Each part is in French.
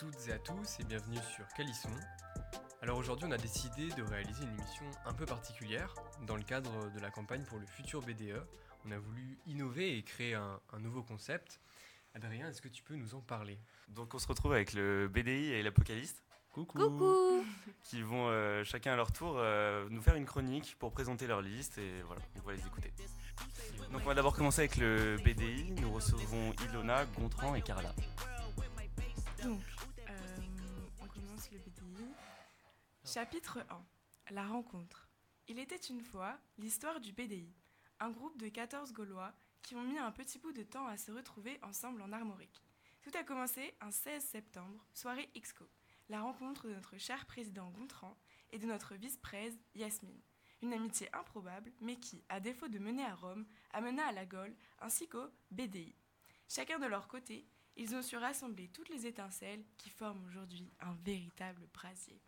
toutes et à tous et bienvenue sur Calisson. Alors aujourd'hui on a décidé de réaliser une émission un peu particulière dans le cadre de la campagne pour le futur BDE. On a voulu innover et créer un, nouveau concept. Adrien, est-ce que tu peux nous en parler? Donc on se retrouve avec le BDI et l'Apocalypse. Coucou. Qui vont euh, chacun à leur tour euh, nous faire une chronique pour présenter leur liste et voilà, on va les écouter. Donc on va d'abord commencer avec le BDI. Nous recevons Ilona, Gontran et Carla. Donc, Chapitre 1. La rencontre. Il était une fois l'histoire du BDI, un groupe de 14 Gaulois qui ont mis un petit bout de temps à se retrouver ensemble en Armorique. Tout a commencé un 16 septembre, soirée XCO, la rencontre de notre cher président Gontran et de notre vice-prèse Yasmine. Une amitié improbable, mais qui, à défaut de mener à Rome, amena à la Gaule ainsi qu'au BDI. Chacun de leur côté, ils ont su rassembler toutes les étincelles qui forment aujourd'hui un véritable brasier.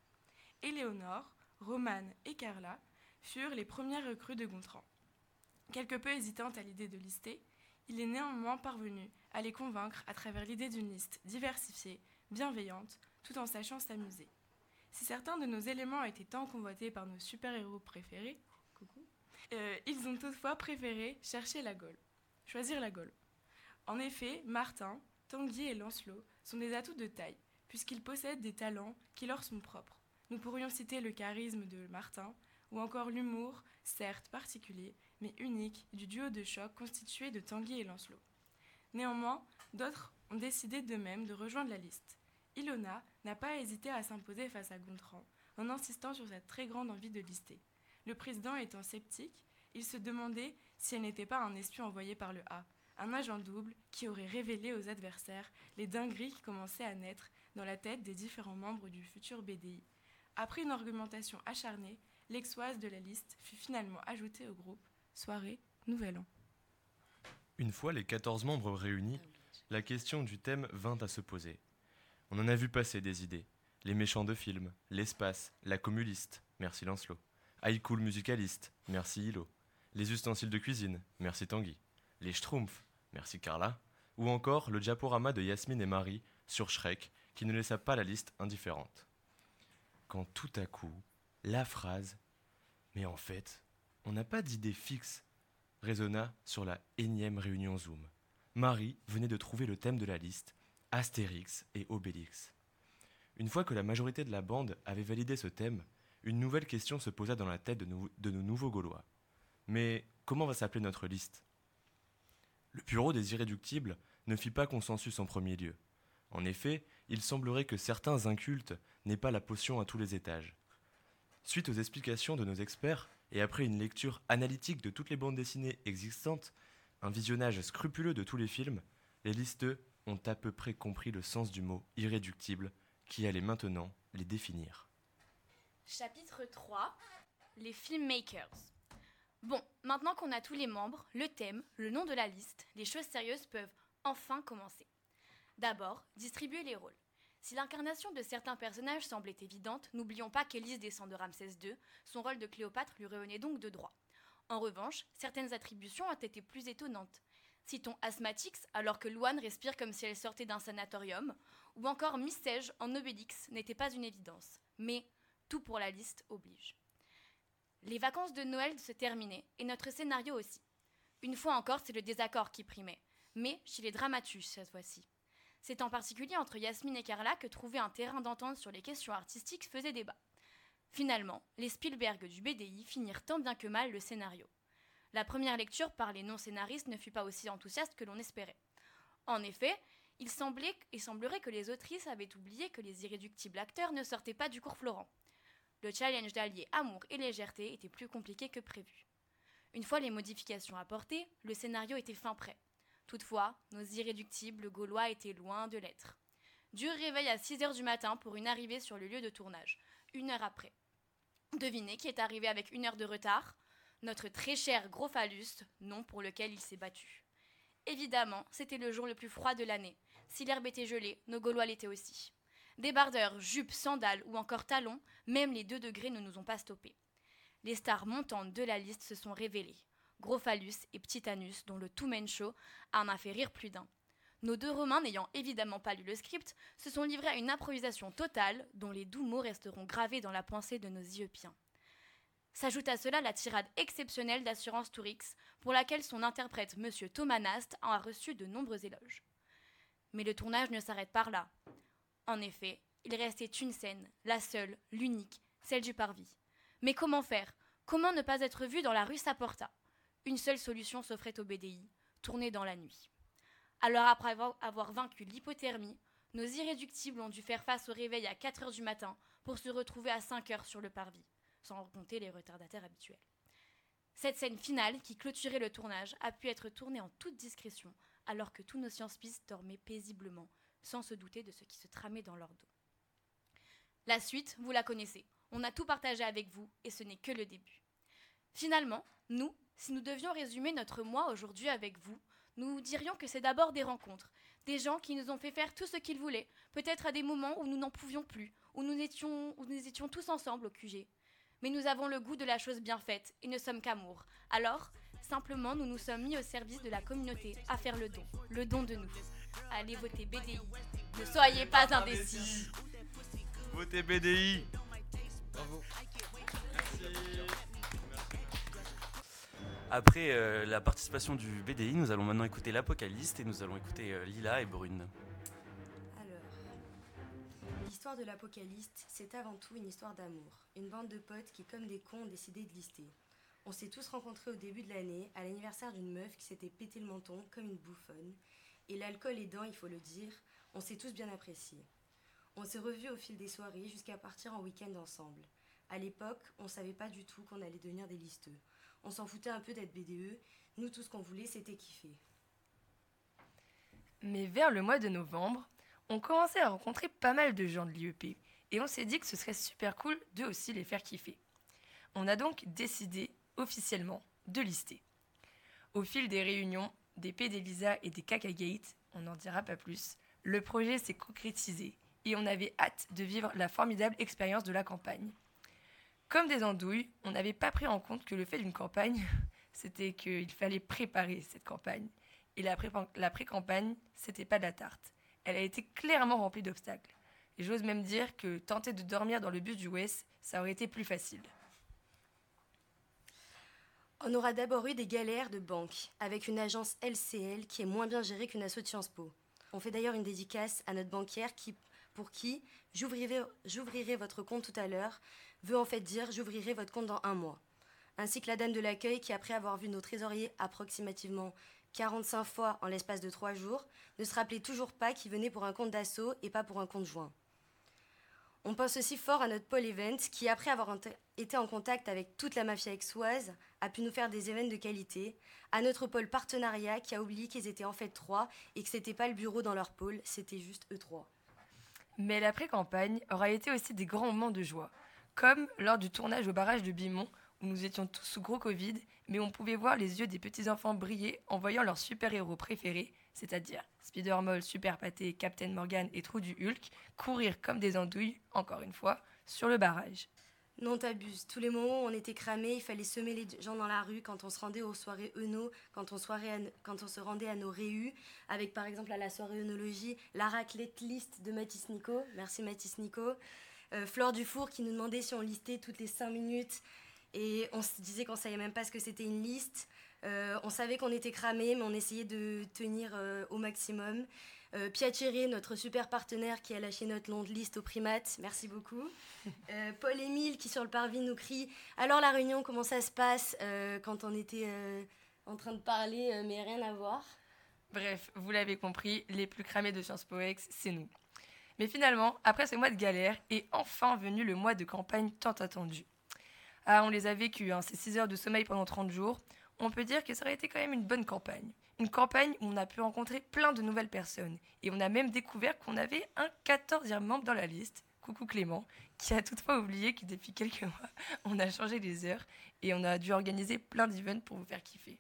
Éléonore, Romane et Carla furent les premières recrues de Gontran. Quelque peu hésitantes à l'idée de lister, il est néanmoins parvenu à les convaincre à travers l'idée d'une liste diversifiée, bienveillante, tout en sachant s'amuser. Si certains de nos éléments étaient tant convoités par nos super-héros préférés, coucou, euh, ils ont toutefois préféré chercher la Gaule, choisir la Gaule. En effet, Martin, Tanguy et Lancelot sont des atouts de taille, puisqu'ils possèdent des talents qui leur sont propres. Nous pourrions citer le charisme de Martin, ou encore l'humour, certes particulier, mais unique, du duo de choc constitué de Tanguy et Lancelot. Néanmoins, d'autres ont décidé d'eux-mêmes de rejoindre la liste. Ilona n'a pas hésité à s'imposer face à Gontran, en insistant sur sa très grande envie de lister. Le président étant sceptique, il se demandait si elle n'était pas un espion envoyé par le A, un agent double qui aurait révélé aux adversaires les dingueries qui commençaient à naître dans la tête des différents membres du futur BDI. Après une argumentation acharnée, l'exoise de la liste fut finalement ajoutée au groupe. Soirée, Nouvel An. Une fois les 14 membres réunis, la question du thème vint à se poser. On en a vu passer des idées. Les méchants de film, l'espace, la communiste, merci Lancelot. High cool musicaliste, merci Hilo. Les ustensiles de cuisine, merci Tanguy les Schtroumpfs, merci Carla, ou encore le diaporama de Yasmine et Marie sur Shrek qui ne laissa pas la liste indifférente. Quand tout à coup, la phrase Mais en fait, on n'a pas d'idée fixe résonna sur la énième réunion Zoom. Marie venait de trouver le thème de la liste Astérix et Obélix. Une fois que la majorité de la bande avait validé ce thème, une nouvelle question se posa dans la tête de, de nos nouveaux Gaulois. Mais comment va s'appeler notre liste? Le bureau des irréductibles ne fit pas consensus en premier lieu. En effet, il semblerait que certains incultes n'aient pas la potion à tous les étages. Suite aux explications de nos experts, et après une lecture analytique de toutes les bandes dessinées existantes, un visionnage scrupuleux de tous les films, les listeux ont à peu près compris le sens du mot irréductible qui allait maintenant les définir. Chapitre 3 Les filmmakers. Bon, maintenant qu'on a tous les membres, le thème, le nom de la liste, les choses sérieuses peuvent enfin commencer. D'abord, distribuer les rôles. Si l'incarnation de certains personnages semblait évidente, n'oublions pas qu'Élise descend de Ramsès II, son rôle de Cléopâtre lui revenait donc de droit. En revanche, certaines attributions ont été plus étonnantes. Citons Asthmatix, alors que Loane respire comme si elle sortait d'un sanatorium, ou encore Mystège en Obélix n'était pas une évidence. Mais tout pour la liste oblige. Les vacances de Noël se terminaient, et notre scénario aussi. Une fois encore, c'est le désaccord qui primait, mais chez les dramaturges cette fois-ci. C'est en particulier entre Yasmine et Carla que trouver un terrain d'entente sur les questions artistiques faisait débat. Finalement, les Spielberg du BDI finirent tant bien que mal le scénario. La première lecture par les non-scénaristes ne fut pas aussi enthousiaste que l'on espérait. En effet, il et semblerait que les autrices avaient oublié que les irréductibles acteurs ne sortaient pas du cours Florent le challenge d'allier amour et légèreté était plus compliqué que prévu. Une fois les modifications apportées, le scénario était fin prêt. Toutefois, nos irréductibles Gaulois étaient loin de l'être. Dur réveil à 6 heures du matin pour une arrivée sur le lieu de tournage, une heure après. Devinez qui est arrivé avec une heure de retard? Notre très cher gros phallus, nom pour lequel il s'est battu. Évidemment, c'était le jour le plus froid de l'année. Si l'herbe était gelée, nos Gaulois l'étaient aussi. Débardeurs, jupes, sandales ou encore talons, même les deux degrés ne nous ont pas stoppés. Les stars montantes de la liste se sont révélées. Gros phallus et petit anus, dont le tout show en a fait rire plus d'un. Nos deux Romains, n'ayant évidemment pas lu le script, se sont livrés à une improvisation totale dont les doux mots resteront gravés dans la pensée de nos Ieupiens. S'ajoute à cela la tirade exceptionnelle d'Assurance Tourix, pour laquelle son interprète, M. Thomas Nast, en a reçu de nombreux éloges. Mais le tournage ne s'arrête pas là. En effet, il restait une scène, la seule, l'unique, celle du parvis. Mais comment faire? Comment ne pas être vu dans la rue Saporta? Une seule solution s'offrait au BDI, tourner dans la nuit. Alors après avoir vaincu l'hypothermie, nos irréductibles ont dû faire face au réveil à 4 heures du matin pour se retrouver à 5 heures sur le parvis, sans compter les retardataires habituels. Cette scène finale, qui clôturait le tournage, a pu être tournée en toute discrétion, alors que tous nos science-pistes dormaient paisiblement, sans se douter de ce qui se tramait dans leur dos. La suite, vous la connaissez. On a tout partagé avec vous, et ce n'est que le début. Finalement, nous, si nous devions résumer notre mois aujourd'hui avec vous, nous dirions que c'est d'abord des rencontres, des gens qui nous ont fait faire tout ce qu'ils voulaient, peut-être à des moments où nous n'en pouvions plus, où nous, étions, où nous étions tous ensemble au QG. Mais nous avons le goût de la chose bien faite et ne sommes qu'amour. Alors, simplement, nous nous sommes mis au service de la communauté à faire le don, le don de nous. Allez voter BDI. Ne soyez pas indécis. Votez BDI Bravo. Après euh, la participation du BDI, nous allons maintenant écouter l'Apocalypse et nous allons écouter euh, Lila et Brune. Alors, l'histoire de l'Apocalypse, c'est avant tout une histoire d'amour. Une bande de potes qui, comme des cons, ont décidé de lister. On s'est tous rencontrés au début de l'année, à l'anniversaire d'une meuf qui s'était pété le menton comme une bouffonne. Et l'alcool aidant, il faut le dire, on s'est tous bien appréciés. On s'est revus au fil des soirées jusqu'à partir en week-end ensemble. À l'époque, on savait pas du tout qu'on allait devenir des listeux. On s'en foutait un peu d'être BDE. Nous, tout ce qu'on voulait, c'était kiffer. Mais vers le mois de novembre, on commençait à rencontrer pas mal de gens de l'IEP et on s'est dit que ce serait super cool de aussi les faire kiffer. On a donc décidé officiellement de lister. Au fil des réunions, des PD Visa et des Caca Gate, on n'en dira pas plus, le projet s'est concrétisé et on avait hâte de vivre la formidable expérience de la campagne. Comme des andouilles, on n'avait pas pris en compte que le fait d'une campagne, c'était qu'il fallait préparer cette campagne. Et la, pré- la pré-campagne, c'était pas de la tarte. Elle a été clairement remplie d'obstacles. Et j'ose même dire que tenter de dormir dans le bus du West, ça aurait été plus facile. On aura d'abord eu des galères de banque avec une agence LCL qui est moins bien gérée qu'une asso de Sciences Po. On fait d'ailleurs une dédicace à notre banquière qui, pour qui j'ouvrirai votre compte tout à l'heure veut en fait dire j'ouvrirai votre compte dans un mois. Ainsi que la dame de l'accueil qui, après avoir vu nos trésoriers approximativement 45 fois en l'espace de 3 jours, ne se rappelait toujours pas qu'il venait pour un compte d'assaut et pas pour un compte joint. On pense aussi fort à notre Paul Event qui, après avoir été en contact avec toute la mafia exoise, a pu nous faire des événements de qualité, à notre pôle partenariat qui a oublié qu'ils étaient en fait trois et que c'était pas le bureau dans leur pôle, c'était juste eux trois. Mais la pré-campagne aura été aussi des grands moments de joie, comme lors du tournage au barrage de Bimont, où nous étions tous sous gros Covid, mais on pouvait voir les yeux des petits-enfants briller en voyant leurs super-héros préférés, c'est-à-dire Spider-Man, Super Pâté, Captain Morgan et Trou du Hulk, courir comme des andouilles, encore une fois, sur le barrage. Non, t'abuses. Tous les moments on était cramés, il fallait semer les gens dans la rue quand on se rendait aux soirées Eno, quand on, se rendait à nos réus, avec par exemple à la soirée œnologie, la raclette liste de Mathis Nico. Merci Mathis Nico. Euh, Flore Dufour qui nous demandait si on listait toutes les 5 minutes et on se disait qu'on savait même pas ce que c'était une liste. Euh, on savait qu'on était cramés, mais on essayait de tenir euh, au maximum. Euh, Piacere, notre super partenaire qui a lâché notre longue liste au primate, merci beaucoup. Euh, Paul Émile qui sur le parvis nous crie Alors la réunion, comment ça se passe Euh, quand on était euh, en train de parler, mais rien à voir? Bref, vous l'avez compris, les plus cramés de Sciences Po Ex, c'est nous. Mais finalement, après ce mois de galère, est enfin venu le mois de campagne tant attendu. Ah, on les a vécus, hein, ces 6 heures de sommeil pendant 30 jours. On peut dire que ça aurait été quand même une bonne campagne. Une campagne où on a pu rencontrer plein de nouvelles personnes. Et on a même découvert qu'on avait un 14e membre dans la liste, coucou Clément, qui a toutefois oublié que depuis quelques mois, on a changé les heures et on a dû organiser plein d'events pour vous faire kiffer.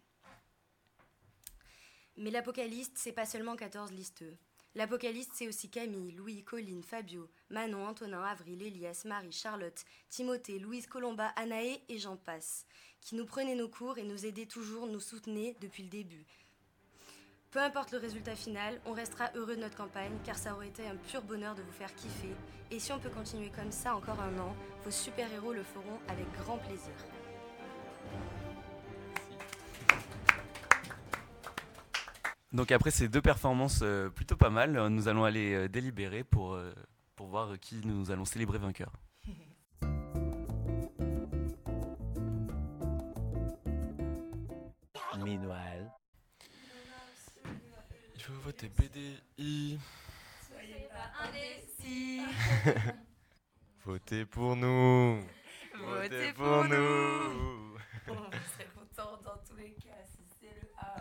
Mais l'Apocalypse, c'est pas seulement 14 listeux. L'Apocalypse, c'est aussi Camille, Louis, Colline, Fabio, Manon, Antonin, Avril, Elias, Marie, Charlotte, Timothée, Louise, Colomba, Anaé et j'en passe, qui nous prenaient nos cours et nous aidaient toujours, nous soutenaient depuis le début. Peu importe le résultat final, on restera heureux de notre campagne car ça aurait été un pur bonheur de vous faire kiffer. Et si on peut continuer comme ça encore un an, vos super-héros le feront avec grand plaisir. Donc après ces deux performances euh, plutôt pas mal, euh, nous allons aller euh, délibérer pour, pour voir qui nous allons célébrer vainqueur. Meanwhile. Il faut voter BDI. Soyez pas indécis. Votez pour nous. Votez pour nous. On serait content dans tous les cas si c'est le A.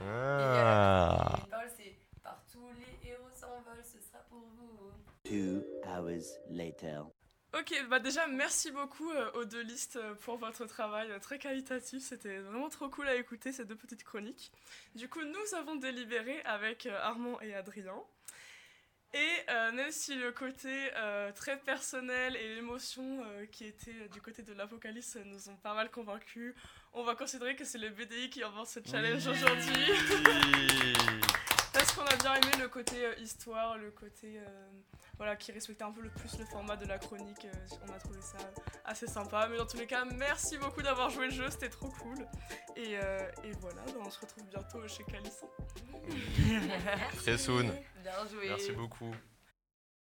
Ah. C'est partout les héros s'envolent, ce sera pour vous. Two hours later. Ok, bah déjà merci beaucoup euh, aux deux listes euh, pour votre travail euh, très qualitatif. C'était vraiment trop cool à écouter ces deux petites chroniques. Du coup, nous avons délibéré avec Armand et Adrien. Et même si le côté très personnel et l'émotion qui était du côté de l'Apocalypse nous ont pas mal convaincus, on va considérer que c'est le BDI qui remporte ce challenge aujourd'hui. Parce qu'on a bien aimé le côté euh, histoire, le côté euh, voilà, qui respectait un peu le plus le format de la chronique. euh, on a trouvé ça assez sympa. Mais dans tous les cas, merci beaucoup d'avoir joué le jeu, c'était trop cool. Et, euh, et voilà, bah, on se retrouve bientôt chez Calisson. Très soon. Bien joué. Merci beaucoup.